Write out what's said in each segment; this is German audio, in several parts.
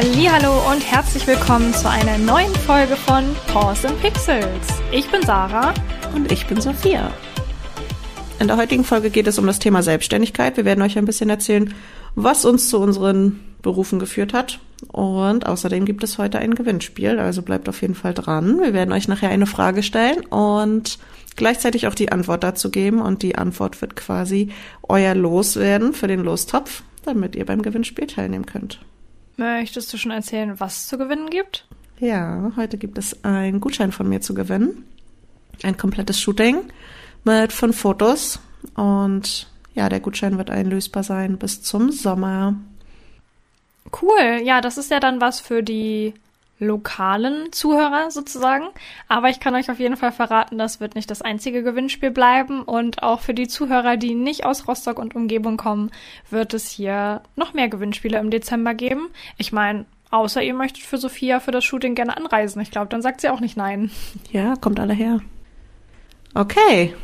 Hallo und herzlich willkommen zu einer neuen Folge von Pause and Pixels. Ich bin Sarah und ich bin Sophia. In der heutigen Folge geht es um das Thema Selbstständigkeit. Wir werden euch ein bisschen erzählen, was uns zu unseren Berufen geführt hat. Und außerdem gibt es heute ein Gewinnspiel, also bleibt auf jeden Fall dran. Wir werden euch nachher eine Frage stellen und gleichzeitig auch die Antwort dazu geben. Und die Antwort wird quasi euer Los werden für den Lostopf, damit ihr beim Gewinnspiel teilnehmen könnt. Möchtest du schon erzählen, was es zu gewinnen gibt? Ja, heute gibt es einen Gutschein von mir zu gewinnen. Ein komplettes Shooting mit fünf Fotos. Und ja, der Gutschein wird einlösbar sein bis zum Sommer. Cool. Ja, das ist ja dann was für die lokalen Zuhörer sozusagen. Aber ich kann euch auf jeden Fall verraten, das wird nicht das einzige Gewinnspiel bleiben. Und auch für die Zuhörer, die nicht aus Rostock und Umgebung kommen, wird es hier noch mehr Gewinnspiele im Dezember geben. Ich meine, außer ihr möchtet für Sophia für das Shooting gerne anreisen. Ich glaube, dann sagt sie auch nicht nein. Ja, kommt alle her. Okay.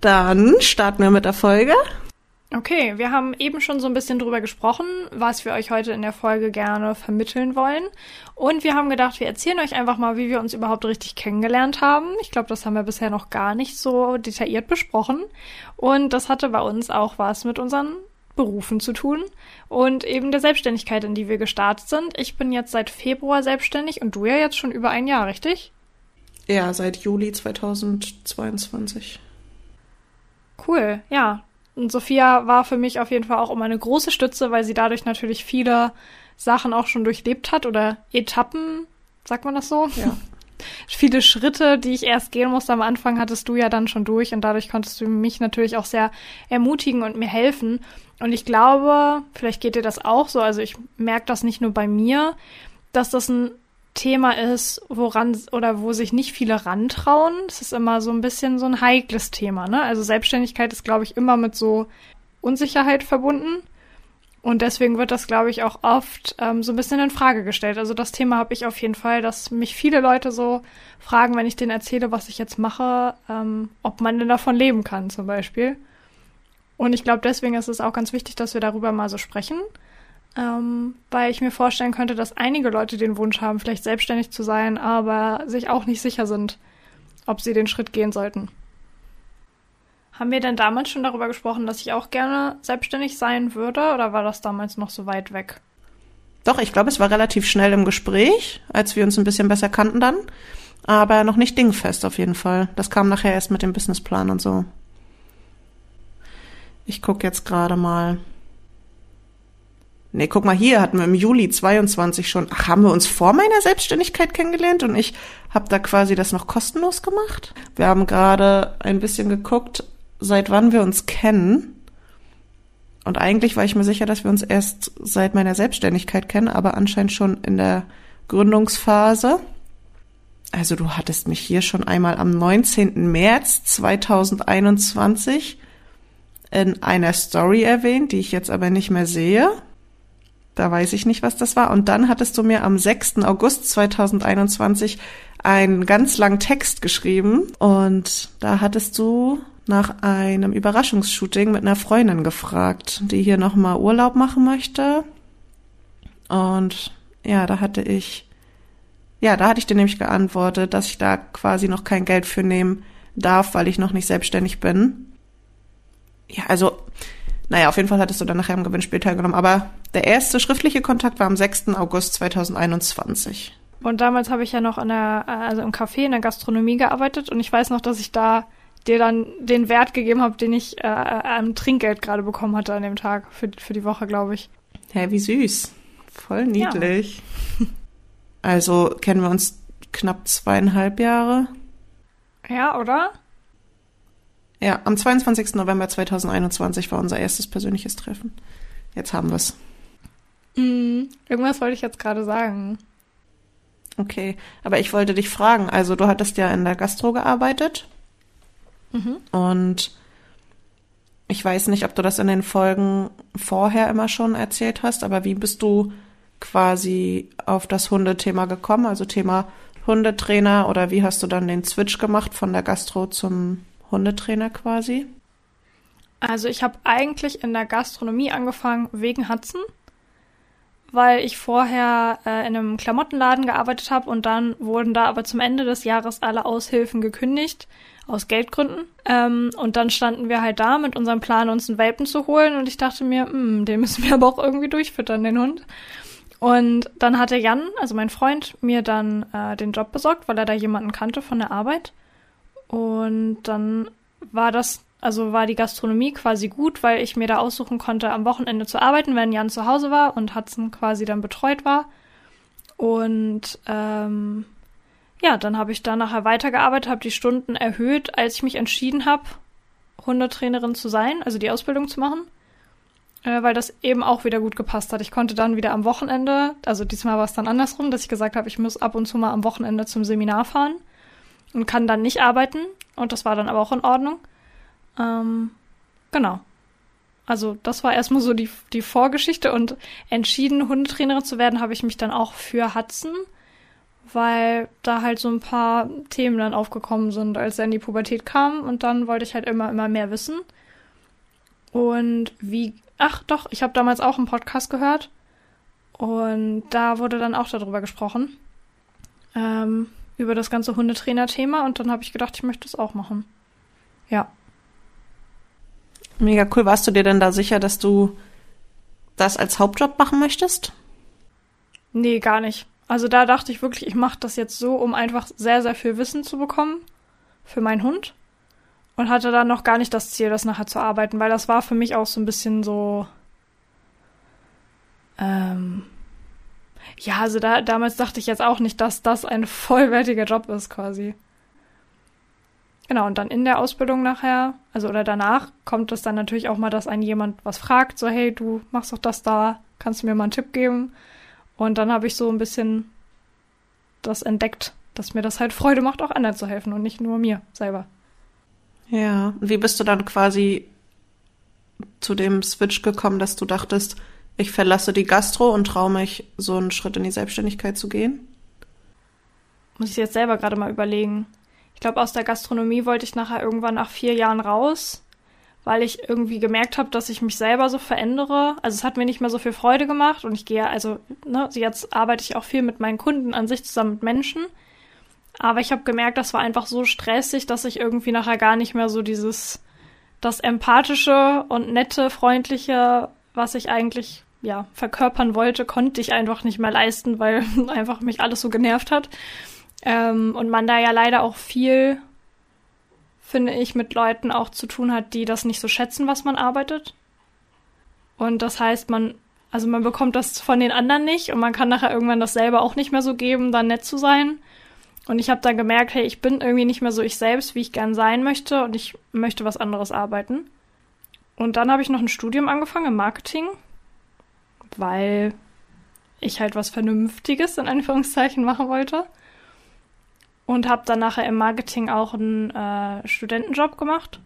Dann starten wir mit der Folge. Okay, wir haben eben schon so ein bisschen drüber gesprochen, was wir euch heute in der Folge gerne vermitteln wollen. Und wir haben gedacht, wir erzählen euch einfach mal, wie wir uns überhaupt richtig kennengelernt haben. Ich glaube, das haben wir bisher noch gar nicht so detailliert besprochen. Und das hatte bei uns auch was mit unseren Berufen zu tun und eben der Selbstständigkeit, in die wir gestartet sind. Ich bin jetzt seit Februar selbstständig und du ja jetzt schon über ein Jahr, richtig? Ja, seit Juli 2022. Cool, ja. Und Sophia war für mich auf jeden Fall auch immer eine große Stütze, weil sie dadurch natürlich viele Sachen auch schon durchlebt hat oder Etappen, sagt man das so? Ja. viele Schritte, die ich erst gehen musste am Anfang, hattest du ja dann schon durch und dadurch konntest du mich natürlich auch sehr ermutigen und mir helfen. Und ich glaube, vielleicht geht dir das auch so, also ich merke das nicht nur bei mir, dass das ein Thema ist, woran oder wo sich nicht viele rantrauen. Es ist immer so ein bisschen so ein heikles Thema, ne? Also Selbstständigkeit ist, glaube ich, immer mit so Unsicherheit verbunden. Und deswegen wird das, glaube ich, auch oft ähm, so ein bisschen in Frage gestellt. Also das Thema habe ich auf jeden Fall, dass mich viele Leute so fragen, wenn ich denen erzähle, was ich jetzt mache, ähm, ob man denn davon leben kann, zum Beispiel. Und ich glaube, deswegen ist es auch ganz wichtig, dass wir darüber mal so sprechen ähm, weil ich mir vorstellen könnte, dass einige Leute den Wunsch haben, vielleicht selbstständig zu sein, aber sich auch nicht sicher sind, ob sie den Schritt gehen sollten. Haben wir denn damals schon darüber gesprochen, dass ich auch gerne selbstständig sein würde oder war das damals noch so weit weg? Doch, ich glaube, es war relativ schnell im Gespräch, als wir uns ein bisschen besser kannten dann, aber noch nicht dingfest auf jeden Fall. Das kam nachher erst mit dem Businessplan und so. Ich gucke jetzt gerade mal. Nee, guck mal, hier hatten wir im Juli 22 schon, ach, haben wir uns vor meiner Selbstständigkeit kennengelernt und ich habe da quasi das noch kostenlos gemacht. Wir haben gerade ein bisschen geguckt, seit wann wir uns kennen. Und eigentlich war ich mir sicher, dass wir uns erst seit meiner Selbstständigkeit kennen, aber anscheinend schon in der Gründungsphase. Also du hattest mich hier schon einmal am 19. März 2021 in einer Story erwähnt, die ich jetzt aber nicht mehr sehe. Da weiß ich nicht, was das war. Und dann hattest du mir am 6. August 2021 einen ganz langen Text geschrieben. Und da hattest du nach einem Überraschungsshooting mit einer Freundin gefragt, die hier nochmal Urlaub machen möchte. Und ja, da hatte ich, ja, da hatte ich dir nämlich geantwortet, dass ich da quasi noch kein Geld für nehmen darf, weil ich noch nicht selbstständig bin. Ja, also naja, auf jeden Fall hattest du dann nachher im Gewinnspiel teilgenommen. Aber der erste schriftliche Kontakt war am 6. August 2021. Und damals habe ich ja noch in der, also im Café in der Gastronomie gearbeitet und ich weiß noch, dass ich da dir dann den Wert gegeben habe, den ich äh, am Trinkgeld gerade bekommen hatte an dem Tag für, für die Woche, glaube ich. Hä, hey, wie süß. Voll niedlich. Ja. Also kennen wir uns knapp zweieinhalb Jahre. Ja, oder? Ja, am 22. November 2021 war unser erstes persönliches Treffen. Jetzt haben wir es. Mm, irgendwas wollte ich jetzt gerade sagen. Okay, aber ich wollte dich fragen, also du hattest ja in der Gastro gearbeitet mhm. und ich weiß nicht, ob du das in den Folgen vorher immer schon erzählt hast, aber wie bist du quasi auf das Hundethema gekommen, also Thema Hundetrainer oder wie hast du dann den Switch gemacht von der Gastro zum Hundetrainer quasi? Also ich habe eigentlich in der Gastronomie angefangen wegen Hudson, weil ich vorher äh, in einem Klamottenladen gearbeitet habe und dann wurden da aber zum Ende des Jahres alle Aushilfen gekündigt aus Geldgründen. Ähm, und dann standen wir halt da mit unserem Plan, uns einen Welpen zu holen und ich dachte mir, hm, den müssen wir aber auch irgendwie durchfüttern, den Hund. Und dann hatte Jan, also mein Freund, mir dann äh, den Job besorgt, weil er da jemanden kannte von der Arbeit. Und dann war das also war die Gastronomie quasi gut, weil ich mir da aussuchen konnte, am Wochenende zu arbeiten, wenn Jan zu Hause war und Hudson quasi dann betreut war. Und ähm, ja, dann habe ich da nachher weitergearbeitet, habe die Stunden erhöht, als ich mich entschieden habe, Hundetrainerin zu sein, also die Ausbildung zu machen, äh, weil das eben auch wieder gut gepasst hat. Ich konnte dann wieder am Wochenende, also diesmal war es dann andersrum, dass ich gesagt habe, ich muss ab und zu mal am Wochenende zum Seminar fahren und kann dann nicht arbeiten. Und das war dann aber auch in Ordnung. Ähm, genau. Also das war erstmal so die, die Vorgeschichte und entschieden, Hundetrainerin zu werden, habe ich mich dann auch für Hudson, weil da halt so ein paar Themen dann aufgekommen sind, als er in die Pubertät kam und dann wollte ich halt immer, immer mehr wissen. Und wie, ach doch, ich habe damals auch einen Podcast gehört und da wurde dann auch darüber gesprochen, ähm, über das ganze Hundetrainer-Thema und dann habe ich gedacht, ich möchte es auch machen. Ja. Mega cool. Warst du dir denn da sicher, dass du das als Hauptjob machen möchtest? Nee, gar nicht. Also da dachte ich wirklich, ich mache das jetzt so, um einfach sehr, sehr viel Wissen zu bekommen für meinen Hund. Und hatte dann noch gar nicht das Ziel, das nachher zu arbeiten, weil das war für mich auch so ein bisschen so. Ähm, ja, also da, damals dachte ich jetzt auch nicht, dass das ein vollwertiger Job ist, quasi. Genau, und dann in der Ausbildung nachher, also oder danach, kommt es dann natürlich auch mal, dass ein jemand was fragt, so, hey, du machst doch das da, kannst du mir mal einen Tipp geben? Und dann habe ich so ein bisschen das entdeckt, dass mir das halt Freude macht, auch anderen zu helfen und nicht nur mir selber. Ja, wie bist du dann quasi zu dem Switch gekommen, dass du dachtest, ich verlasse die Gastro und traue mich, so einen Schritt in die Selbstständigkeit zu gehen? Muss ich jetzt selber gerade mal überlegen. Ich glaube, aus der Gastronomie wollte ich nachher irgendwann nach vier Jahren raus, weil ich irgendwie gemerkt habe, dass ich mich selber so verändere. Also es hat mir nicht mehr so viel Freude gemacht und ich gehe, also ne, jetzt arbeite ich auch viel mit meinen Kunden an sich zusammen mit Menschen. Aber ich habe gemerkt, das war einfach so stressig, dass ich irgendwie nachher gar nicht mehr so dieses, das empathische und nette, freundliche, was ich eigentlich ja verkörpern wollte, konnte ich einfach nicht mehr leisten, weil einfach mich alles so genervt hat. Ähm, und man da ja leider auch viel, finde ich, mit Leuten auch zu tun hat, die das nicht so schätzen, was man arbeitet. Und das heißt, man, also man bekommt das von den anderen nicht und man kann nachher irgendwann das selber auch nicht mehr so geben, dann nett zu sein. Und ich habe dann gemerkt, hey, ich bin irgendwie nicht mehr so ich selbst, wie ich gern sein möchte und ich möchte was anderes arbeiten. Und dann habe ich noch ein Studium angefangen im Marketing, weil ich halt was Vernünftiges in Anführungszeichen machen wollte und habe dann nachher im Marketing auch einen äh, Studentenjob gemacht.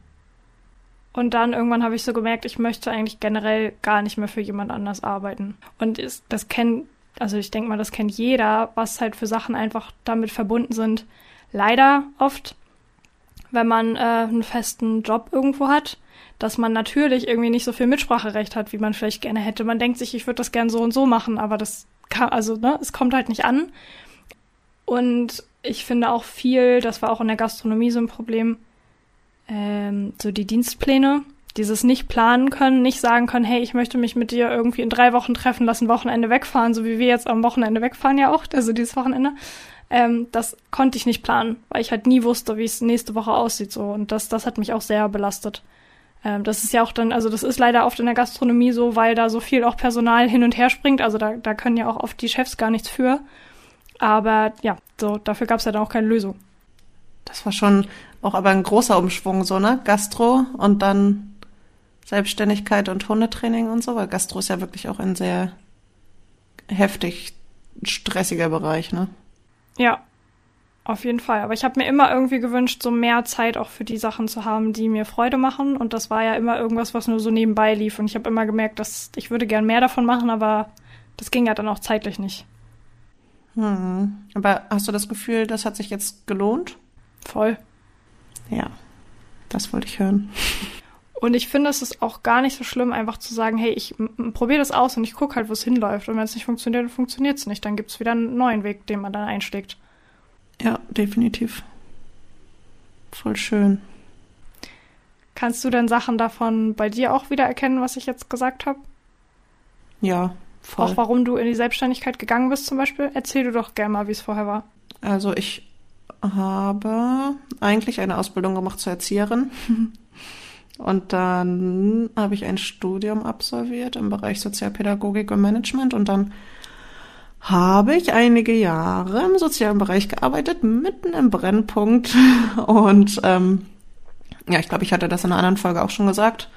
Und dann irgendwann habe ich so gemerkt, ich möchte eigentlich generell gar nicht mehr für jemand anders arbeiten. Und ist, das kennt, also ich denke mal, das kennt jeder, was halt für Sachen einfach damit verbunden sind. Leider oft, wenn man äh, einen festen Job irgendwo hat, dass man natürlich irgendwie nicht so viel Mitspracherecht hat, wie man vielleicht gerne hätte. Man denkt sich, ich würde das gern so und so machen, aber das kann, also, ne, es kommt halt nicht an. Und ich finde auch viel, das war auch in der Gastronomie so ein Problem, ähm, so die Dienstpläne, dieses nicht planen können, nicht sagen können, hey, ich möchte mich mit dir irgendwie in drei Wochen treffen, lass ein Wochenende wegfahren, so wie wir jetzt am Wochenende wegfahren ja auch, also dieses Wochenende. Ähm, das konnte ich nicht planen, weil ich halt nie wusste, wie es nächste Woche aussieht so und das, das hat mich auch sehr belastet. Ähm, das ist ja auch dann, also das ist leider oft in der Gastronomie so, weil da so viel auch Personal hin und her springt, also da, da können ja auch oft die Chefs gar nichts für. Aber ja, so, dafür gab es ja dann auch keine Lösung. Das war schon auch aber ein großer Umschwung, so, ne? Gastro und dann Selbstständigkeit und Hundetraining und so, weil Gastro ist ja wirklich auch ein sehr heftig stressiger Bereich, ne? Ja, auf jeden Fall. Aber ich habe mir immer irgendwie gewünscht, so mehr Zeit auch für die Sachen zu haben, die mir Freude machen. Und das war ja immer irgendwas, was nur so nebenbei lief. Und ich habe immer gemerkt, dass ich würde gern mehr davon machen, aber das ging ja dann auch zeitlich nicht. Hm. Aber hast du das Gefühl, das hat sich jetzt gelohnt? Voll. Ja, das wollte ich hören. Und ich finde, es ist auch gar nicht so schlimm, einfach zu sagen, hey, ich probiere das aus und ich gucke halt, wo es hinläuft. Und wenn es nicht funktioniert, dann funktioniert es nicht. Dann gibt es wieder einen neuen Weg, den man dann einschlägt. Ja, definitiv. Voll schön. Kannst du denn Sachen davon bei dir auch wieder erkennen, was ich jetzt gesagt habe? Ja, voll. Auch warum du in die Selbstständigkeit gegangen bist zum Beispiel? Erzähl du doch gerne mal, wie es vorher war. Also ich habe eigentlich eine Ausbildung gemacht zur Erzieherin. Und dann habe ich ein Studium absolviert im Bereich Sozialpädagogik und Management und dann habe ich einige Jahre im sozialen Bereich gearbeitet, mitten im Brennpunkt. Und ähm, ja, ich glaube, ich hatte das in einer anderen Folge auch schon gesagt.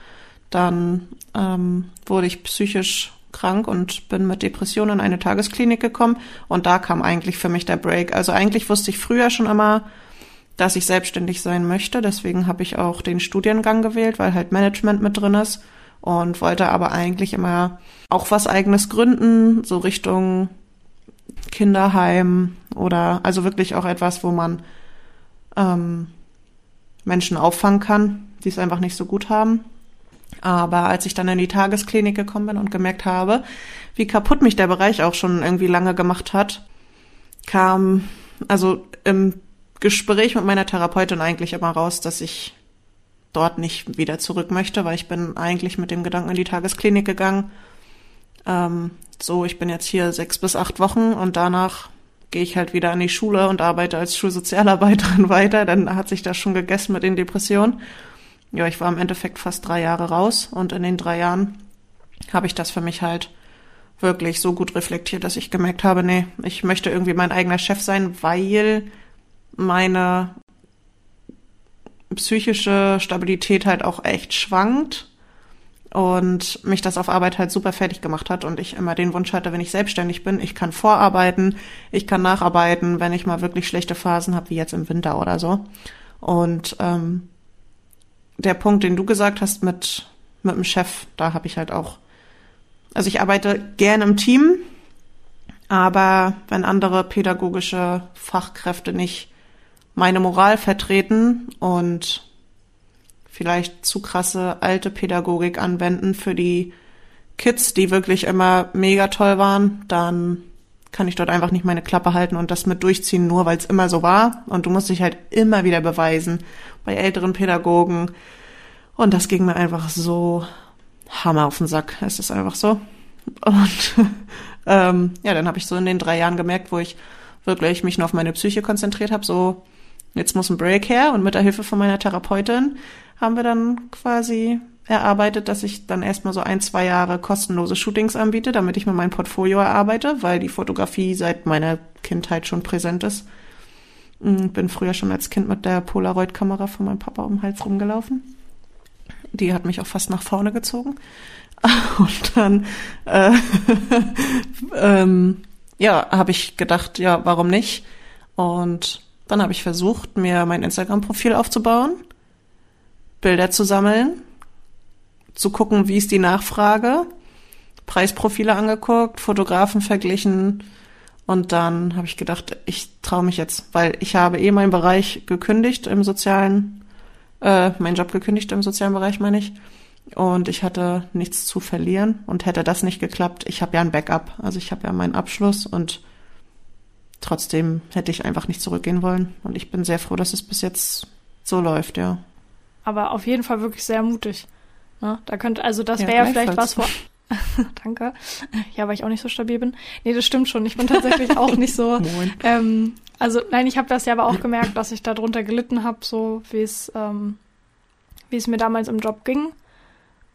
Dann ähm, wurde ich psychisch krank und bin mit Depressionen in eine Tagesklinik gekommen. Und da kam eigentlich für mich der Break. Also eigentlich wusste ich früher schon immer, dass ich selbstständig sein möchte. Deswegen habe ich auch den Studiengang gewählt, weil halt Management mit drin ist und wollte aber eigentlich immer auch was eigenes gründen, so Richtung Kinderheim oder also wirklich auch etwas, wo man ähm, Menschen auffangen kann, die es einfach nicht so gut haben. Aber als ich dann in die Tagesklinik gekommen bin und gemerkt habe, wie kaputt mich der Bereich auch schon irgendwie lange gemacht hat, kam also im Gespräch mit meiner Therapeutin eigentlich immer raus, dass ich dort nicht wieder zurück möchte, weil ich bin eigentlich mit dem Gedanken in die Tagesklinik gegangen. Ähm, so, ich bin jetzt hier sechs bis acht Wochen und danach gehe ich halt wieder an die Schule und arbeite als Schulsozialarbeiterin weiter. Dann hat sich das schon gegessen mit den Depressionen. Ja, ich war im Endeffekt fast drei Jahre raus und in den drei Jahren habe ich das für mich halt wirklich so gut reflektiert, dass ich gemerkt habe, nee, ich möchte irgendwie mein eigener Chef sein, weil meine psychische Stabilität halt auch echt schwankt und mich das auf Arbeit halt super fertig gemacht hat und ich immer den Wunsch hatte, wenn ich selbstständig bin, ich kann vorarbeiten, ich kann nacharbeiten, wenn ich mal wirklich schlechte Phasen habe, wie jetzt im Winter oder so. Und ähm, der Punkt, den du gesagt hast mit mit dem Chef, da habe ich halt auch, also ich arbeite gern im Team, aber wenn andere pädagogische Fachkräfte nicht meine Moral vertreten und vielleicht zu krasse alte Pädagogik anwenden für die Kids, die wirklich immer mega toll waren, dann kann ich dort einfach nicht meine Klappe halten und das mit durchziehen, nur weil es immer so war. Und du musst dich halt immer wieder beweisen bei älteren Pädagogen. Und das ging mir einfach so Hammer auf den Sack. Es ist einfach so. Und ähm, ja, dann habe ich so in den drei Jahren gemerkt, wo ich wirklich mich nur auf meine Psyche konzentriert habe, so jetzt muss ein Break her und mit der Hilfe von meiner Therapeutin haben wir dann quasi erarbeitet, dass ich dann erstmal so ein, zwei Jahre kostenlose Shootings anbiete, damit ich mir mein Portfolio erarbeite, weil die Fotografie seit meiner Kindheit schon präsent ist. Hm, bin früher schon als Kind mit der Polaroid-Kamera von meinem Papa um den Hals rumgelaufen. Die hat mich auch fast nach vorne gezogen. Und dann, äh, ähm, ja, habe ich gedacht, ja, warum nicht? Und dann habe ich versucht, mir mein Instagram-Profil aufzubauen, Bilder zu sammeln, zu gucken, wie ist die Nachfrage, Preisprofile angeguckt, Fotografen verglichen und dann habe ich gedacht, ich traue mich jetzt, weil ich habe eh meinen Bereich gekündigt im sozialen, äh, meinen Job gekündigt im sozialen Bereich, meine ich. Und ich hatte nichts zu verlieren und hätte das nicht geklappt, ich habe ja ein Backup, also ich habe ja meinen Abschluss und trotzdem hätte ich einfach nicht zurückgehen wollen. Und ich bin sehr froh, dass es bis jetzt so läuft, ja. Aber auf jeden Fall wirklich sehr mutig. Ne? Da könnte, also das ja, wäre ja vielleicht was vor. Danke. Ja, weil ich auch nicht so stabil bin. Nee, das stimmt schon. Ich bin tatsächlich auch nicht so. ähm, also nein, ich habe das ja aber auch gemerkt, dass ich darunter gelitten habe, so wie es ähm, wie es mir damals im Job ging.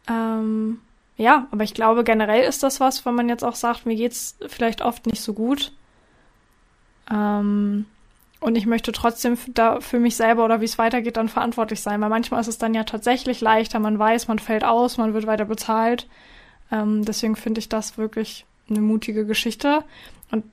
Ähm, ja, aber ich glaube generell ist das was, wenn man jetzt auch sagt, mir geht's vielleicht oft nicht so gut, ähm, und ich möchte trotzdem da für mich selber oder wie es weitergeht dann verantwortlich sein, weil manchmal ist es dann ja tatsächlich leichter, man weiß, man fällt aus, man wird weiter bezahlt. Ähm, deswegen finde ich das wirklich eine mutige Geschichte und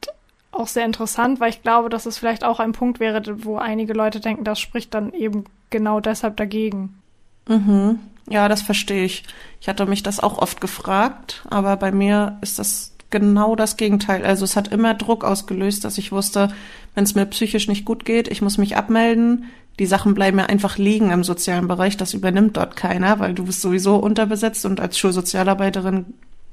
auch sehr interessant, weil ich glaube, dass es vielleicht auch ein Punkt wäre, wo einige Leute denken, das spricht dann eben genau deshalb dagegen. Mhm. Ja, das verstehe ich. Ich hatte mich das auch oft gefragt, aber bei mir ist das genau das Gegenteil. Also es hat immer Druck ausgelöst, dass ich wusste, wenn es mir psychisch nicht gut geht, ich muss mich abmelden. Die Sachen bleiben ja einfach liegen im sozialen Bereich. Das übernimmt dort keiner, weil du bist sowieso unterbesetzt und als Schulsozialarbeiterin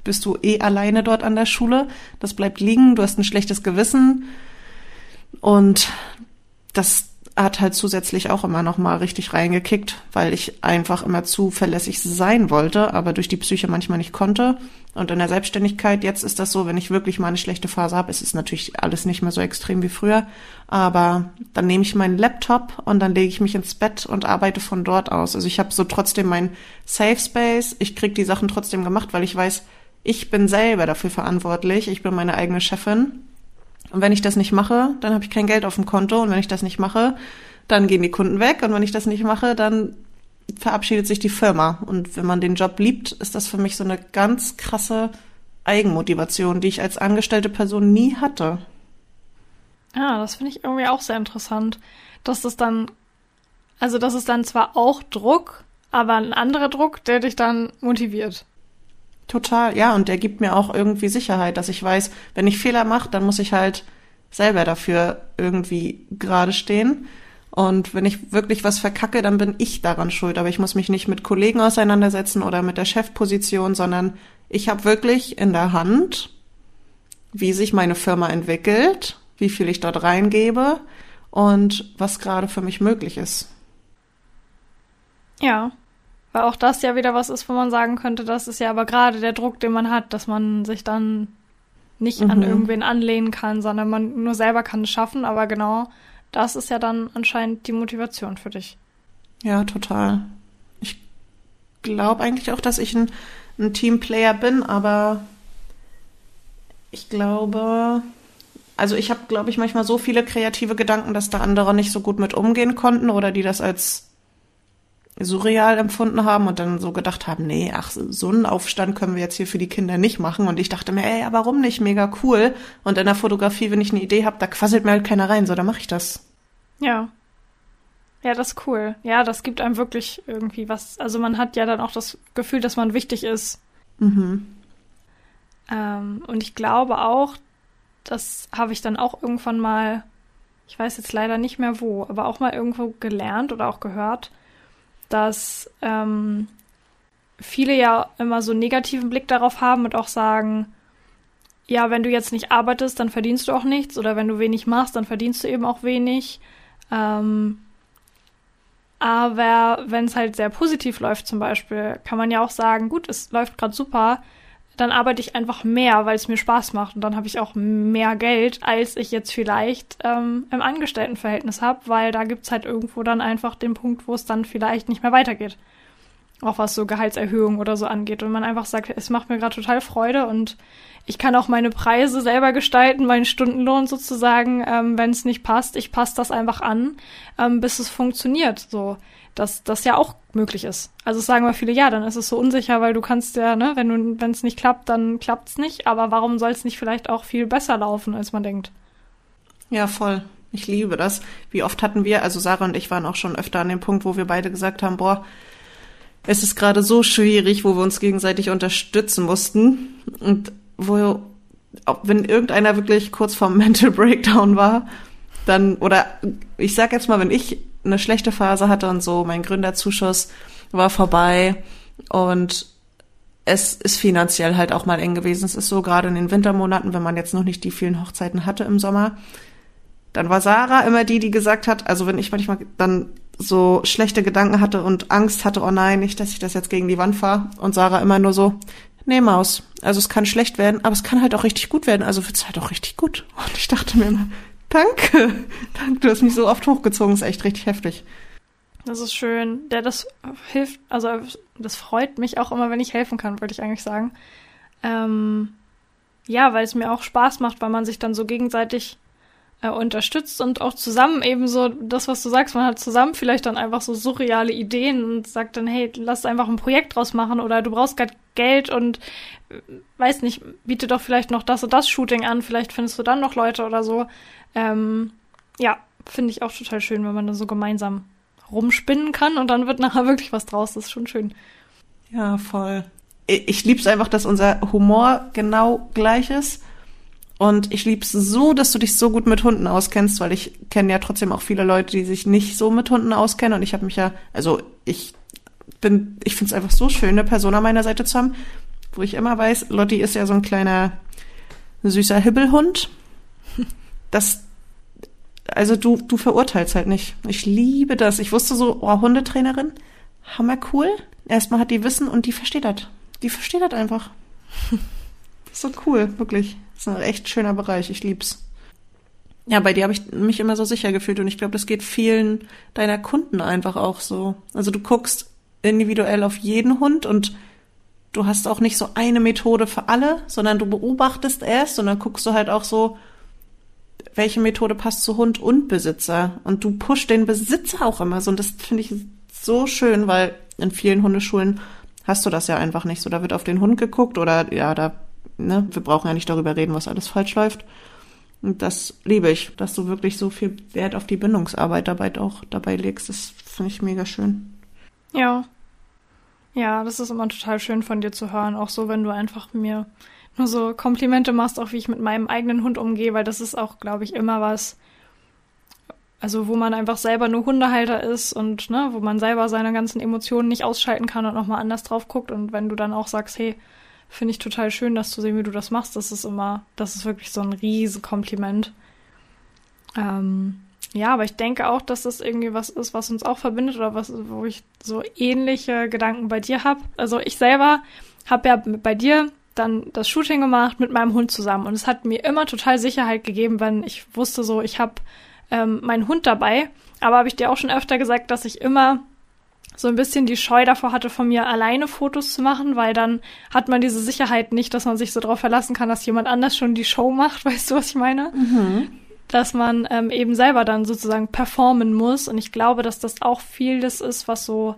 bist du eh alleine dort an der Schule. Das bleibt liegen. Du hast ein schlechtes Gewissen. Und das hat halt zusätzlich auch immer noch mal richtig reingekickt, weil ich einfach immer zuverlässig sein wollte, aber durch die Psyche manchmal nicht konnte. Und in der Selbstständigkeit, jetzt ist das so, wenn ich wirklich mal eine schlechte Phase habe, ist es natürlich alles nicht mehr so extrem wie früher, aber dann nehme ich meinen Laptop und dann lege ich mich ins Bett und arbeite von dort aus. Also ich habe so trotzdem mein Safe Space, ich krieg die Sachen trotzdem gemacht, weil ich weiß, ich bin selber dafür verantwortlich, ich bin meine eigene Chefin und wenn ich das nicht mache, dann habe ich kein Geld auf dem Konto. Und wenn ich das nicht mache, dann gehen die Kunden weg. Und wenn ich das nicht mache, dann verabschiedet sich die Firma. Und wenn man den Job liebt, ist das für mich so eine ganz krasse Eigenmotivation, die ich als angestellte Person nie hatte. Ja, das finde ich irgendwie auch sehr interessant, dass das dann, also das ist dann zwar auch Druck, aber ein anderer Druck, der dich dann motiviert. Total, ja, und der gibt mir auch irgendwie Sicherheit, dass ich weiß, wenn ich Fehler mache, dann muss ich halt selber dafür irgendwie gerade stehen. Und wenn ich wirklich was verkacke, dann bin ich daran schuld. Aber ich muss mich nicht mit Kollegen auseinandersetzen oder mit der Chefposition, sondern ich habe wirklich in der Hand, wie sich meine Firma entwickelt, wie viel ich dort reingebe und was gerade für mich möglich ist. Ja, weil auch das ja wieder was ist, wo man sagen könnte, das ist ja aber gerade der Druck, den man hat, dass man sich dann nicht mhm. an irgendwen anlehnen kann, sondern man nur selber kann es schaffen. Aber genau das ist ja dann anscheinend die Motivation für dich. Ja, total. Ich glaube eigentlich auch, dass ich ein, ein Teamplayer bin, aber ich glaube, also ich habe, glaube ich, manchmal so viele kreative Gedanken, dass da andere nicht so gut mit umgehen konnten oder die das als surreal empfunden haben und dann so gedacht haben, nee, ach, so einen Aufstand können wir jetzt hier für die Kinder nicht machen. Und ich dachte mir, ey, warum nicht? Mega cool. Und in der Fotografie, wenn ich eine Idee habe, da quasselt mir halt keiner rein, so, dann mache ich das. Ja. Ja, das ist cool. Ja, das gibt einem wirklich irgendwie was. Also man hat ja dann auch das Gefühl, dass man wichtig ist. Mhm. Ähm, und ich glaube auch, das habe ich dann auch irgendwann mal, ich weiß jetzt leider nicht mehr wo, aber auch mal irgendwo gelernt oder auch gehört, dass ähm, viele ja immer so einen negativen Blick darauf haben und auch sagen, ja, wenn du jetzt nicht arbeitest, dann verdienst du auch nichts oder wenn du wenig machst, dann verdienst du eben auch wenig. Ähm, aber wenn es halt sehr positiv läuft zum Beispiel, kann man ja auch sagen, gut, es läuft gerade super, dann arbeite ich einfach mehr, weil es mir Spaß macht und dann habe ich auch mehr Geld, als ich jetzt vielleicht ähm, im Angestelltenverhältnis habe, weil da gibt's halt irgendwo dann einfach den Punkt, wo es dann vielleicht nicht mehr weitergeht. Auch was so Gehaltserhöhung oder so angeht. Und man einfach sagt, es macht mir gerade total Freude und ich kann auch meine Preise selber gestalten, meinen Stundenlohn sozusagen, ähm, wenn es nicht passt. Ich passe das einfach an, ähm, bis es funktioniert. So dass das ja auch möglich ist. Also sagen wir viele, ja, dann ist es so unsicher, weil du kannst ja, ne, wenn du, wenn es nicht klappt, dann klappt es nicht. Aber warum soll es nicht vielleicht auch viel besser laufen, als man denkt? Ja, voll. Ich liebe das. Wie oft hatten wir, also Sarah und ich waren auch schon öfter an dem Punkt, wo wir beide gesagt haben, boah, es ist gerade so schwierig, wo wir uns gegenseitig unterstützen mussten. Und wo, wenn irgendeiner wirklich kurz vorm Mental Breakdown war, dann, oder ich sag jetzt mal, wenn ich eine schlechte Phase hatte und so, mein Gründerzuschuss war vorbei und es ist finanziell halt auch mal eng gewesen. Es ist so gerade in den Wintermonaten, wenn man jetzt noch nicht die vielen Hochzeiten hatte im Sommer, dann war Sarah immer die, die gesagt hat, also wenn ich manchmal dann so schlechte Gedanken hatte und Angst hatte, oh nein, nicht, dass ich das jetzt gegen die Wand fahre. Und Sarah immer nur so, nee, Maus. Also es kann schlecht werden, aber es kann halt auch richtig gut werden. Also wird's halt auch richtig gut. Und ich dachte mir immer, Danke. Danke, du hast mich so oft hochgezogen, ist echt richtig heftig. Das ist schön. Der das hilft, also das freut mich auch immer, wenn ich helfen kann, würde ich eigentlich sagen. Ähm, ja, weil es mir auch Spaß macht, weil man sich dann so gegenseitig äh, unterstützt und auch zusammen eben so das, was du sagst, man hat zusammen vielleicht dann einfach so surreale Ideen und sagt dann, hey, lass einfach ein Projekt draus machen oder du brauchst gerade Geld und weiß nicht, biete doch vielleicht noch das und das Shooting an, vielleicht findest du dann noch Leute oder so. Ähm, ja, finde ich auch total schön, wenn man da so gemeinsam rumspinnen kann und dann wird nachher wirklich was draus. Das ist schon schön. Ja, voll. ich lieb's einfach, dass unser Humor genau gleich ist. Und ich lieb's so, dass du dich so gut mit Hunden auskennst, weil ich kenne ja trotzdem auch viele Leute, die sich nicht so mit Hunden auskennen. Und ich habe mich ja, also ich bin, ich find's einfach so schön, eine Person an meiner Seite zu haben, wo ich immer weiß, Lotti ist ja so ein kleiner süßer Hibbelhund. Das, also du, du verurteilst halt nicht. Ich liebe das. Ich wusste so, oh, Hundetrainerin, hammer cool. Erstmal hat die Wissen und die versteht das. Die versteht das einfach. So cool, wirklich. Das ist ein echt schöner Bereich. Ich lieb's. Ja, bei dir habe ich mich immer so sicher gefühlt und ich glaube, das geht vielen deiner Kunden einfach auch so. Also du guckst individuell auf jeden Hund und du hast auch nicht so eine Methode für alle, sondern du beobachtest erst und dann guckst du halt auch so, welche Methode passt zu Hund und Besitzer. Und du pusht den Besitzer auch immer so. Und das finde ich so schön, weil in vielen Hundeschulen hast du das ja einfach nicht so. Da wird auf den Hund geguckt oder ja, da, ne, wir brauchen ja nicht darüber reden, was alles falsch läuft. Und das liebe ich, dass du wirklich so viel Wert auf die Bindungsarbeit dabei auch dabei legst. Das finde ich mega schön. Ja. Ja, das ist immer total schön von dir zu hören. Auch so, wenn du einfach mir nur so Komplimente machst, auch wie ich mit meinem eigenen Hund umgehe, weil das ist auch, glaube ich, immer was, also wo man einfach selber nur Hundehalter ist und ne, wo man selber seine ganzen Emotionen nicht ausschalten kann und nochmal anders drauf guckt. Und wenn du dann auch sagst, hey, finde ich total schön, das zu sehen, wie du das machst, das ist immer, das ist wirklich so ein riesen Kompliment. Ähm, ja, aber ich denke auch, dass das irgendwie was ist, was uns auch verbindet oder was, wo ich so ähnliche Gedanken bei dir habe. Also ich selber habe ja bei dir dann das Shooting gemacht mit meinem Hund zusammen und es hat mir immer total Sicherheit gegeben, wenn ich wusste so, ich habe ähm, meinen Hund dabei. Aber habe ich dir auch schon öfter gesagt, dass ich immer so ein bisschen die Scheu davor hatte, von mir alleine Fotos zu machen, weil dann hat man diese Sicherheit nicht, dass man sich so darauf verlassen kann, dass jemand anders schon die Show macht. Weißt du, was ich meine? Mhm. Dass man ähm, eben selber dann sozusagen performen muss. Und ich glaube, dass das auch viel das ist, was so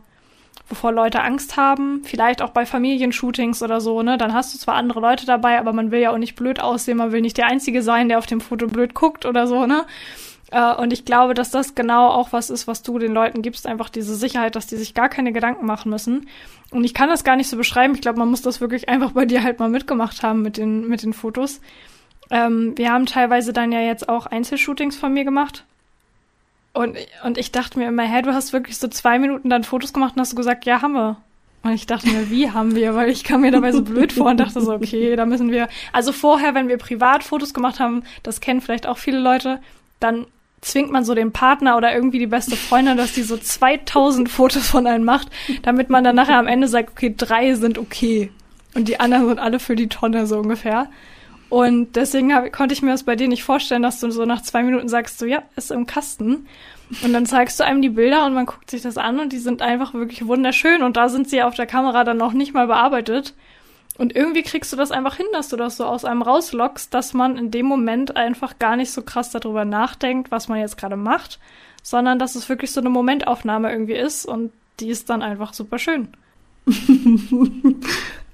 wovor Leute Angst haben, vielleicht auch bei Familienshootings oder so, ne? Dann hast du zwar andere Leute dabei, aber man will ja auch nicht blöd aussehen, man will nicht der Einzige sein, der auf dem Foto blöd guckt oder so, ne? Äh, und ich glaube, dass das genau auch was ist, was du den Leuten gibst, einfach diese Sicherheit, dass die sich gar keine Gedanken machen müssen. Und ich kann das gar nicht so beschreiben. Ich glaube, man muss das wirklich einfach bei dir halt mal mitgemacht haben mit den, mit den Fotos. Ähm, wir haben teilweise dann ja jetzt auch Einzelshootings von mir gemacht. Und, und ich dachte mir immer, hä, du hast wirklich so zwei Minuten dann Fotos gemacht und hast du gesagt, ja, haben wir. Und ich dachte mir, wie haben wir? Weil ich kam mir dabei so blöd vor und dachte so, okay, da müssen wir. Also vorher, wenn wir privat Fotos gemacht haben, das kennen vielleicht auch viele Leute, dann zwingt man so den Partner oder irgendwie die beste Freundin, dass die so 2000 Fotos von einem macht, damit man dann nachher am Ende sagt, okay, drei sind okay. Und die anderen sind alle für die Tonne so ungefähr. Und deswegen hab, konnte ich mir das bei dir nicht vorstellen, dass du so nach zwei Minuten sagst, so ja, ist im Kasten. Und dann zeigst du einem die Bilder und man guckt sich das an und die sind einfach wirklich wunderschön. Und da sind sie auf der Kamera dann noch nicht mal bearbeitet. Und irgendwie kriegst du das einfach hin, dass du das so aus einem rauslockst, dass man in dem Moment einfach gar nicht so krass darüber nachdenkt, was man jetzt gerade macht, sondern dass es wirklich so eine Momentaufnahme irgendwie ist und die ist dann einfach super schön.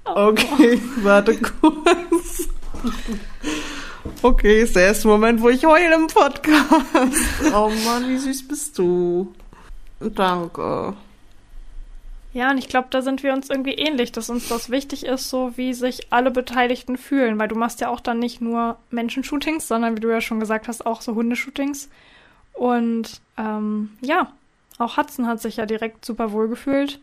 okay, warte kurz. Okay, ist der erste Moment, wo ich heule im Podcast. Oh Mann, wie süß bist du. Danke. Ja, und ich glaube, da sind wir uns irgendwie ähnlich, dass uns das wichtig ist, so wie sich alle Beteiligten fühlen, weil du machst ja auch dann nicht nur Menschenshootings, sondern wie du ja schon gesagt hast, auch so Hundeshootings. Und ähm, ja, auch Hudson hat sich ja direkt super wohl gefühlt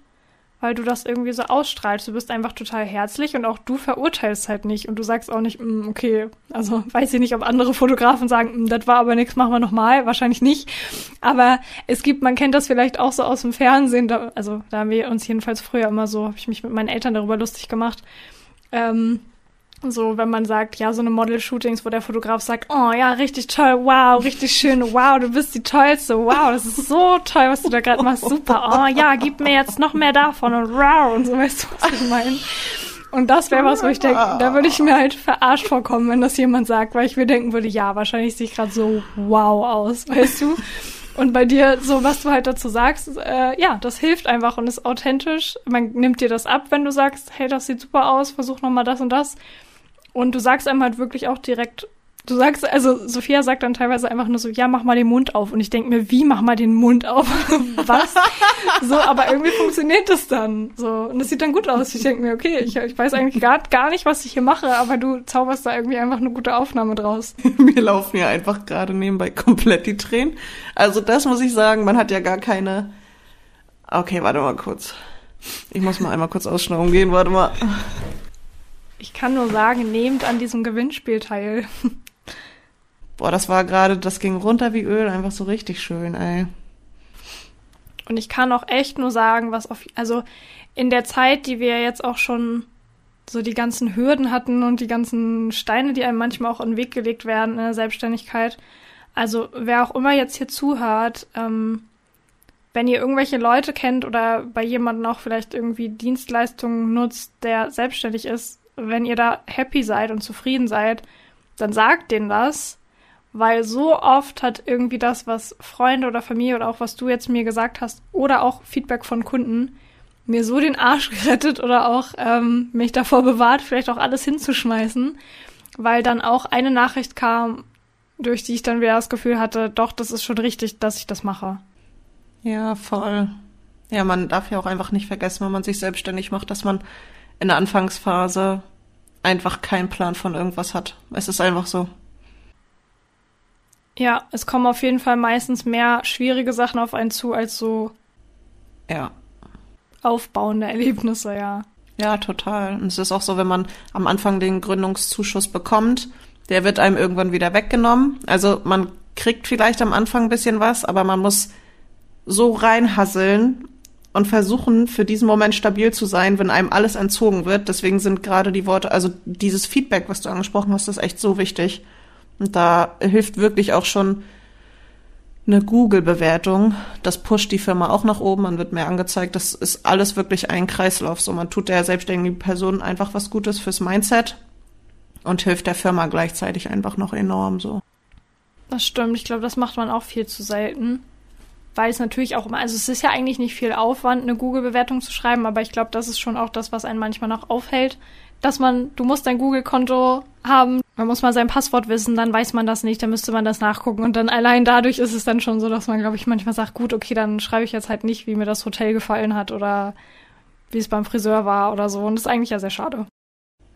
weil du das irgendwie so ausstrahlst. Du bist einfach total herzlich und auch du verurteilst halt nicht und du sagst auch nicht, mm, okay, also weiß ich nicht, ob andere Fotografen sagen, mm, das war aber nichts, machen wir nochmal, wahrscheinlich nicht. Aber es gibt, man kennt das vielleicht auch so aus dem Fernsehen, da, also da haben wir uns jedenfalls früher immer so, habe ich mich mit meinen Eltern darüber lustig gemacht. Ähm, so, wenn man sagt, ja, so eine Model-Shootings, wo der Fotograf sagt, oh ja, richtig toll, wow, richtig schön, wow, du bist die tollste, wow, das ist so toll, was du da gerade machst, super, oh ja, gib mir jetzt noch mehr davon und wow, und so, weißt du, was ich meine? Und das wäre was, wo ich denke, da würde ich mir halt verarscht vorkommen, wenn das jemand sagt, weil ich mir denken würde, ja, wahrscheinlich sehe ich gerade so wow aus, weißt du? Und bei dir, so was du halt dazu sagst, äh, ja, das hilft einfach und ist authentisch. Man nimmt dir das ab, wenn du sagst, hey, das sieht super aus, versuch nochmal das und das. Und du sagst einem halt wirklich auch direkt, Du sagst, also Sophia sagt dann teilweise einfach nur so, ja, mach mal den Mund auf. Und ich denke mir, wie mach mal den Mund auf? was? so, aber irgendwie funktioniert das dann. So. Und das sieht dann gut aus. Ich denke mir, okay, ich, ich weiß eigentlich gar, gar nicht, was ich hier mache, aber du zauberst da irgendwie einfach eine gute Aufnahme draus. Mir laufen ja einfach gerade nebenbei komplett die Tränen. Also das muss ich sagen, man hat ja gar keine. Okay, warte mal kurz. Ich muss mal einmal kurz ausschnauben gehen, warte mal. Ich kann nur sagen, nehmt an diesem Gewinnspiel teil. Boah, das war gerade, das ging runter wie Öl, einfach so richtig schön, ey. Und ich kann auch echt nur sagen, was auf, also in der Zeit, die wir jetzt auch schon so die ganzen Hürden hatten und die ganzen Steine, die einem manchmal auch in den Weg gelegt werden in der Selbstständigkeit. Also wer auch immer jetzt hier zuhört, ähm, wenn ihr irgendwelche Leute kennt oder bei jemandem auch vielleicht irgendwie Dienstleistungen nutzt, der selbstständig ist, wenn ihr da happy seid und zufrieden seid, dann sagt denen das weil so oft hat irgendwie das, was Freunde oder Familie oder auch was du jetzt mir gesagt hast oder auch Feedback von Kunden mir so den Arsch gerettet oder auch ähm, mich davor bewahrt, vielleicht auch alles hinzuschmeißen, weil dann auch eine Nachricht kam, durch die ich dann wieder das Gefühl hatte, doch, das ist schon richtig, dass ich das mache. Ja, voll. Ja, man darf ja auch einfach nicht vergessen, wenn man sich selbstständig macht, dass man in der Anfangsphase einfach keinen Plan von irgendwas hat. Es ist einfach so. Ja, es kommen auf jeden Fall meistens mehr schwierige Sachen auf einen zu als so ja. aufbauende Erlebnisse, ja. Ja, total. Und es ist auch so, wenn man am Anfang den Gründungszuschuss bekommt, der wird einem irgendwann wieder weggenommen. Also man kriegt vielleicht am Anfang ein bisschen was, aber man muss so reinhasseln und versuchen, für diesen Moment stabil zu sein, wenn einem alles entzogen wird. Deswegen sind gerade die Worte, also dieses Feedback, was du angesprochen hast, ist echt so wichtig. Und da hilft wirklich auch schon eine Google-Bewertung. Das pusht die Firma auch nach oben, man wird mehr angezeigt. Das ist alles wirklich ein Kreislauf. So, man tut der selbstständigen Person einfach was Gutes fürs Mindset und hilft der Firma gleichzeitig einfach noch enorm so. Das stimmt. Ich glaube, das macht man auch viel zu selten. Weil es natürlich auch immer, also es ist ja eigentlich nicht viel Aufwand, eine Google-Bewertung zu schreiben, aber ich glaube, das ist schon auch das, was einen manchmal noch aufhält, dass man, du musst dein Google-Konto haben, man muss mal sein Passwort wissen, dann weiß man das nicht, dann müsste man das nachgucken und dann allein dadurch ist es dann schon so, dass man, glaube ich, manchmal sagt, gut, okay, dann schreibe ich jetzt halt nicht, wie mir das Hotel gefallen hat oder wie es beim Friseur war oder so und das ist eigentlich ja sehr schade.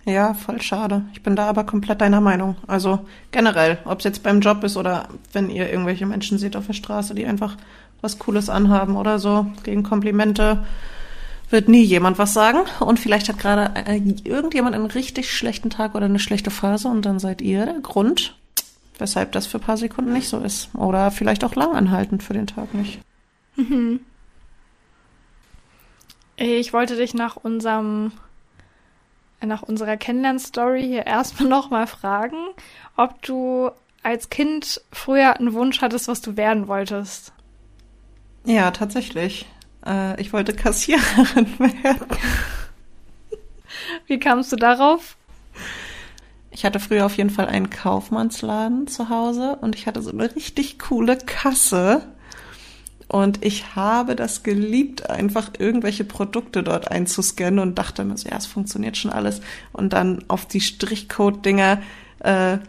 Ja, voll schade. Ich bin da aber komplett deiner Meinung. Also generell, ob es jetzt beim Job ist oder wenn ihr irgendwelche Menschen seht auf der Straße, die einfach was Cooles anhaben oder so, gegen Komplimente wird nie jemand was sagen. Und vielleicht hat gerade äh, irgendjemand einen richtig schlechten Tag oder eine schlechte Phase und dann seid ihr der Grund, weshalb das für ein paar Sekunden nicht so ist. Oder vielleicht auch lang anhaltend für den Tag nicht. Mhm. Ich wollte dich nach unserem nach unserer Kennenlern-Story hier erstmal nochmal fragen, ob du als Kind früher einen Wunsch hattest, was du werden wolltest. Ja, tatsächlich. Äh, ich wollte Kassiererin werden. Wie kamst du darauf? Ich hatte früher auf jeden Fall einen Kaufmannsladen zu Hause und ich hatte so eine richtig coole Kasse. Und ich habe das geliebt, einfach irgendwelche Produkte dort einzuscannen und dachte mir so, ja, es funktioniert schon alles. Und dann auf die Strichcode-Dinger äh,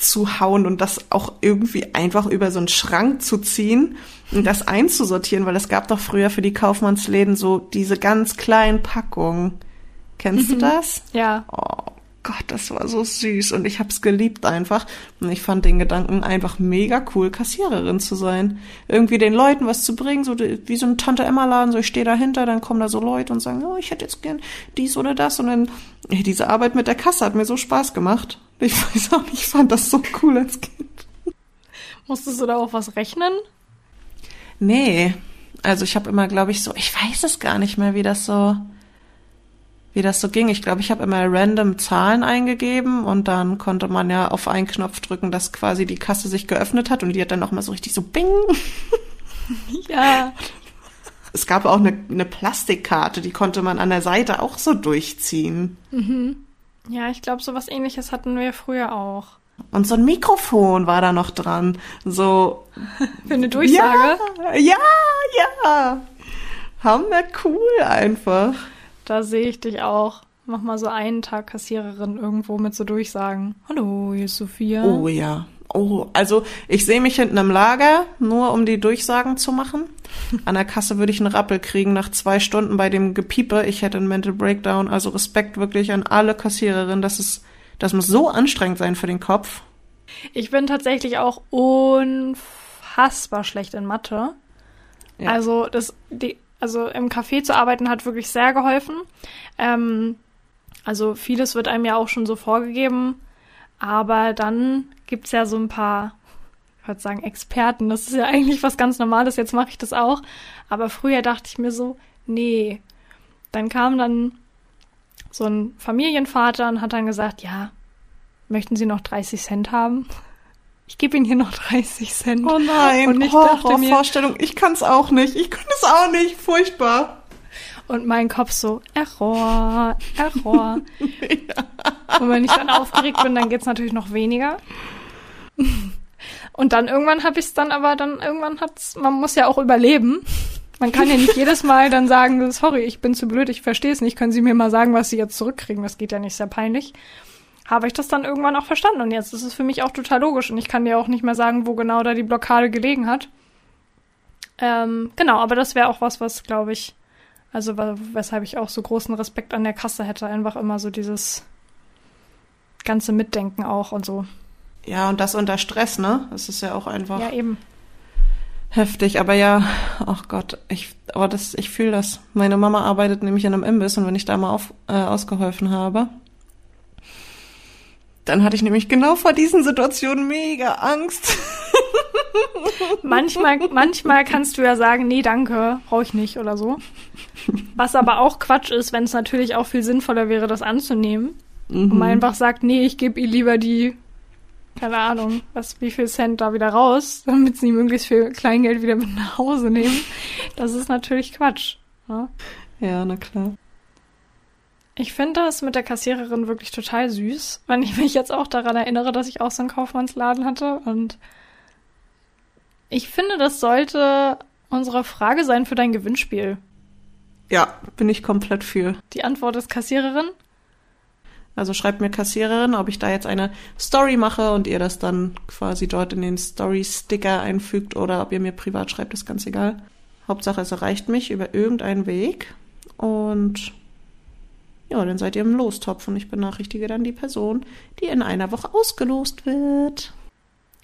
zu hauen und das auch irgendwie einfach über so einen Schrank zu ziehen und das einzusortieren, weil es gab doch früher für die Kaufmannsläden so diese ganz kleinen Packungen. Kennst mhm. du das? Ja. Oh Gott, das war so süß und ich hab's geliebt einfach. Und ich fand den Gedanken einfach mega cool, Kassiererin zu sein. Irgendwie den Leuten was zu bringen, so wie so ein Tante-Emma-Laden, so ich stehe dahinter, dann kommen da so Leute und sagen, oh, ich hätte jetzt gern dies oder das. Und dann, ey, diese Arbeit mit der Kasse hat mir so Spaß gemacht. Ich weiß auch nicht, ich fand das so cool als Kind. Musstest du da auch was rechnen? Nee. Also ich habe immer, glaube ich, so, ich weiß es gar nicht mehr, wie das so wie das so ging. Ich glaube, ich habe immer random Zahlen eingegeben und dann konnte man ja auf einen Knopf drücken, dass quasi die Kasse sich geöffnet hat und die hat dann auch mal so richtig so bing. Ja. Es gab auch eine, eine Plastikkarte, die konnte man an der Seite auch so durchziehen. Mhm. Ja, ich glaube, so was ähnliches hatten wir früher auch. Und so ein Mikrofon war da noch dran. So. Für eine Durchsage? Ja, ja, ja. Hammer cool einfach. Da sehe ich dich auch. Mach mal so einen Tag Kassiererin irgendwo mit so Durchsagen. Hallo, hier ist Sophia. Oh ja. Oh, also ich sehe mich hinten im Lager, nur um die Durchsagen zu machen. An der Kasse würde ich einen Rappel kriegen nach zwei Stunden bei dem Gepiepe. Ich hätte einen Mental Breakdown. Also Respekt wirklich an alle Kassiererinnen. Das ist, das muss so anstrengend sein für den Kopf. Ich bin tatsächlich auch unfassbar schlecht in Mathe. Ja. Also das, die, also im Café zu arbeiten hat wirklich sehr geholfen. Ähm, also vieles wird einem ja auch schon so vorgegeben, aber dann gibt's ja so ein paar, ich würde sagen, Experten. Das ist ja eigentlich was ganz Normales, jetzt mache ich das auch. Aber früher dachte ich mir so, nee. Dann kam dann so ein Familienvater und hat dann gesagt, ja, möchten Sie noch 30 Cent haben? Ich gebe Ihnen hier noch 30 Cent. Oh nein, und ich Horror, mir, Vorstellung, ich kann es auch nicht. Ich kann es auch nicht, furchtbar. Und mein Kopf so, Error, Error. ja. Und wenn ich dann aufgeregt bin, dann geht's natürlich noch weniger. Und dann irgendwann habe ich es dann aber dann irgendwann hat's, man muss ja auch überleben. Man kann ja nicht jedes Mal dann sagen, sorry, ich bin zu blöd, ich verstehe es nicht, können Sie mir mal sagen, was Sie jetzt zurückkriegen? Das geht ja nicht sehr peinlich. Habe ich das dann irgendwann auch verstanden und jetzt ist es für mich auch total logisch und ich kann dir auch nicht mehr sagen, wo genau da die Blockade gelegen hat. Ähm, genau, aber das wäre auch was, was glaube ich, also weshalb ich auch so großen Respekt an der Kasse hätte, einfach immer so dieses ganze Mitdenken auch und so. Ja, und das unter Stress, ne? Das ist ja auch einfach. Ja, eben. Heftig, aber ja, ach Gott, ich, aber das, ich fühle das. Meine Mama arbeitet nämlich in einem Imbiss und wenn ich da mal auf, äh, ausgeholfen habe, dann hatte ich nämlich genau vor diesen Situationen mega Angst. manchmal, manchmal kannst du ja sagen, nee, danke, brauche ich nicht oder so. Was aber auch Quatsch ist, wenn es natürlich auch viel sinnvoller wäre, das anzunehmen. Mhm. Und man einfach sagt, nee, ich gebe ihr lieber die keine Ahnung, was, wie viel Cent da wieder raus, damit sie möglichst viel Kleingeld wieder mit nach Hause nehmen. Das ist natürlich Quatsch. Ja, ja na klar. Ich finde das mit der Kassiererin wirklich total süß, wenn ich mich jetzt auch daran erinnere, dass ich auch so einen Kaufmannsladen hatte. Und ich finde, das sollte unsere Frage sein für dein Gewinnspiel. Ja, bin ich komplett für. Die Antwort ist Kassiererin. Also schreibt mir Kassiererin, ob ich da jetzt eine Story mache und ihr das dann quasi dort in den Story-Sticker einfügt oder ob ihr mir privat schreibt, ist ganz egal. Hauptsache, es erreicht mich über irgendeinen Weg und ja, dann seid ihr im Lostopf und ich benachrichtige dann die Person, die in einer Woche ausgelost wird.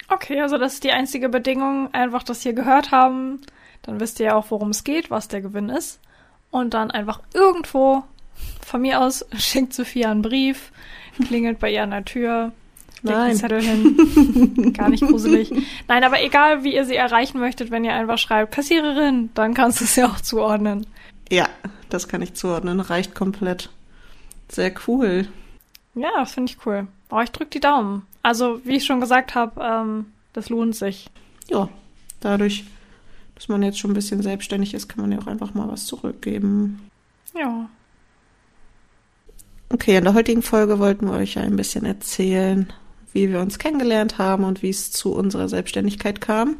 Okay, also das ist die einzige Bedingung, einfach das hier gehört haben. Dann wisst ihr ja auch, worum es geht, was der Gewinn ist. Und dann einfach irgendwo von mir aus schickt Sophia einen Brief, klingelt bei ihr an der Tür, legt einen Zettel hin. Gar nicht gruselig. Nein, aber egal, wie ihr sie erreichen möchtet, wenn ihr einfach schreibt, Kassiererin, dann kannst du es ja auch zuordnen. Ja, das kann ich zuordnen. Reicht komplett. Sehr cool. Ja, das finde ich cool. Oh, ich drück die Daumen. Also, wie ich schon gesagt habe, ähm, das lohnt sich. Ja, dadurch, dass man jetzt schon ein bisschen selbstständig ist, kann man ja auch einfach mal was zurückgeben. Ja. Okay, in der heutigen Folge wollten wir euch ein bisschen erzählen, wie wir uns kennengelernt haben und wie es zu unserer Selbstständigkeit kam.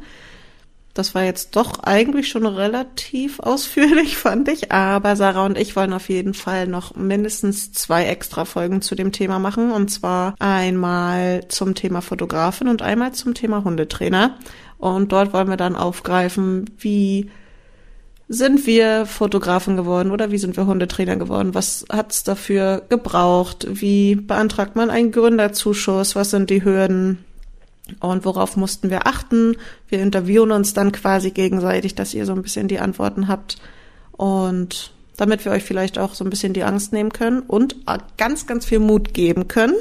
Das war jetzt doch eigentlich schon relativ ausführlich, fand ich. Aber Sarah und ich wollen auf jeden Fall noch mindestens zwei extra Folgen zu dem Thema machen. Und zwar einmal zum Thema Fotografin und einmal zum Thema Hundetrainer. Und dort wollen wir dann aufgreifen, wie sind wir Fotografen geworden oder wie sind wir Hundetrainer geworden? Was hat's dafür gebraucht? Wie beantragt man einen Gründerzuschuss? Was sind die Hürden? Und worauf mussten wir achten? Wir interviewen uns dann quasi gegenseitig, dass ihr so ein bisschen die Antworten habt. Und damit wir euch vielleicht auch so ein bisschen die Angst nehmen können und ganz, ganz viel Mut geben können,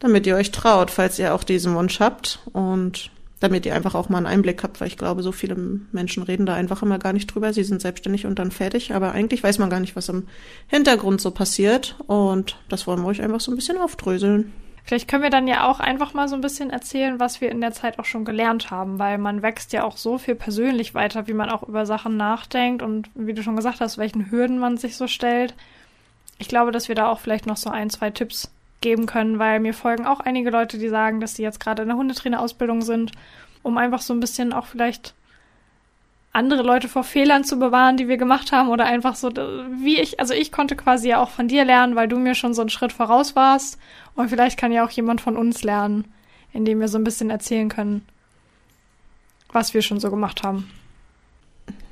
damit ihr euch traut, falls ihr auch diesen Wunsch habt. Und damit ihr einfach auch mal einen Einblick habt, weil ich glaube, so viele Menschen reden da einfach immer gar nicht drüber. Sie sind selbstständig und dann fertig, aber eigentlich weiß man gar nicht, was im Hintergrund so passiert und das wollen wir euch einfach so ein bisschen aufdröseln. Vielleicht können wir dann ja auch einfach mal so ein bisschen erzählen, was wir in der Zeit auch schon gelernt haben, weil man wächst ja auch so viel persönlich weiter, wie man auch über Sachen nachdenkt und wie du schon gesagt hast, welchen Hürden man sich so stellt. Ich glaube, dass wir da auch vielleicht noch so ein, zwei Tipps geben können, weil mir folgen auch einige Leute, die sagen, dass sie jetzt gerade in der Hundetrainerausbildung sind, um einfach so ein bisschen auch vielleicht andere Leute vor Fehlern zu bewahren, die wir gemacht haben oder einfach so, wie ich, also ich konnte quasi ja auch von dir lernen, weil du mir schon so einen Schritt voraus warst und vielleicht kann ja auch jemand von uns lernen, indem wir so ein bisschen erzählen können, was wir schon so gemacht haben.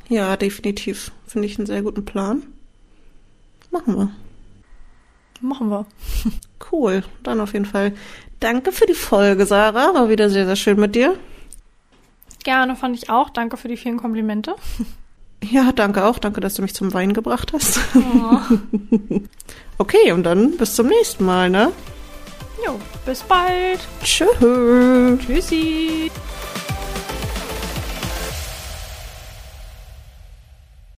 Ja, definitiv. Finde ich einen sehr guten Plan. Machen wir. Machen wir. Cool. Dann auf jeden Fall danke für die Folge, Sarah. War wieder sehr, sehr schön mit dir. Gerne, fand ich auch. Danke für die vielen Komplimente. Ja, danke auch. Danke, dass du mich zum Wein gebracht hast. Oh. okay, und dann bis zum nächsten Mal, ne? Jo, bis bald. Tschüss. Tschüssi.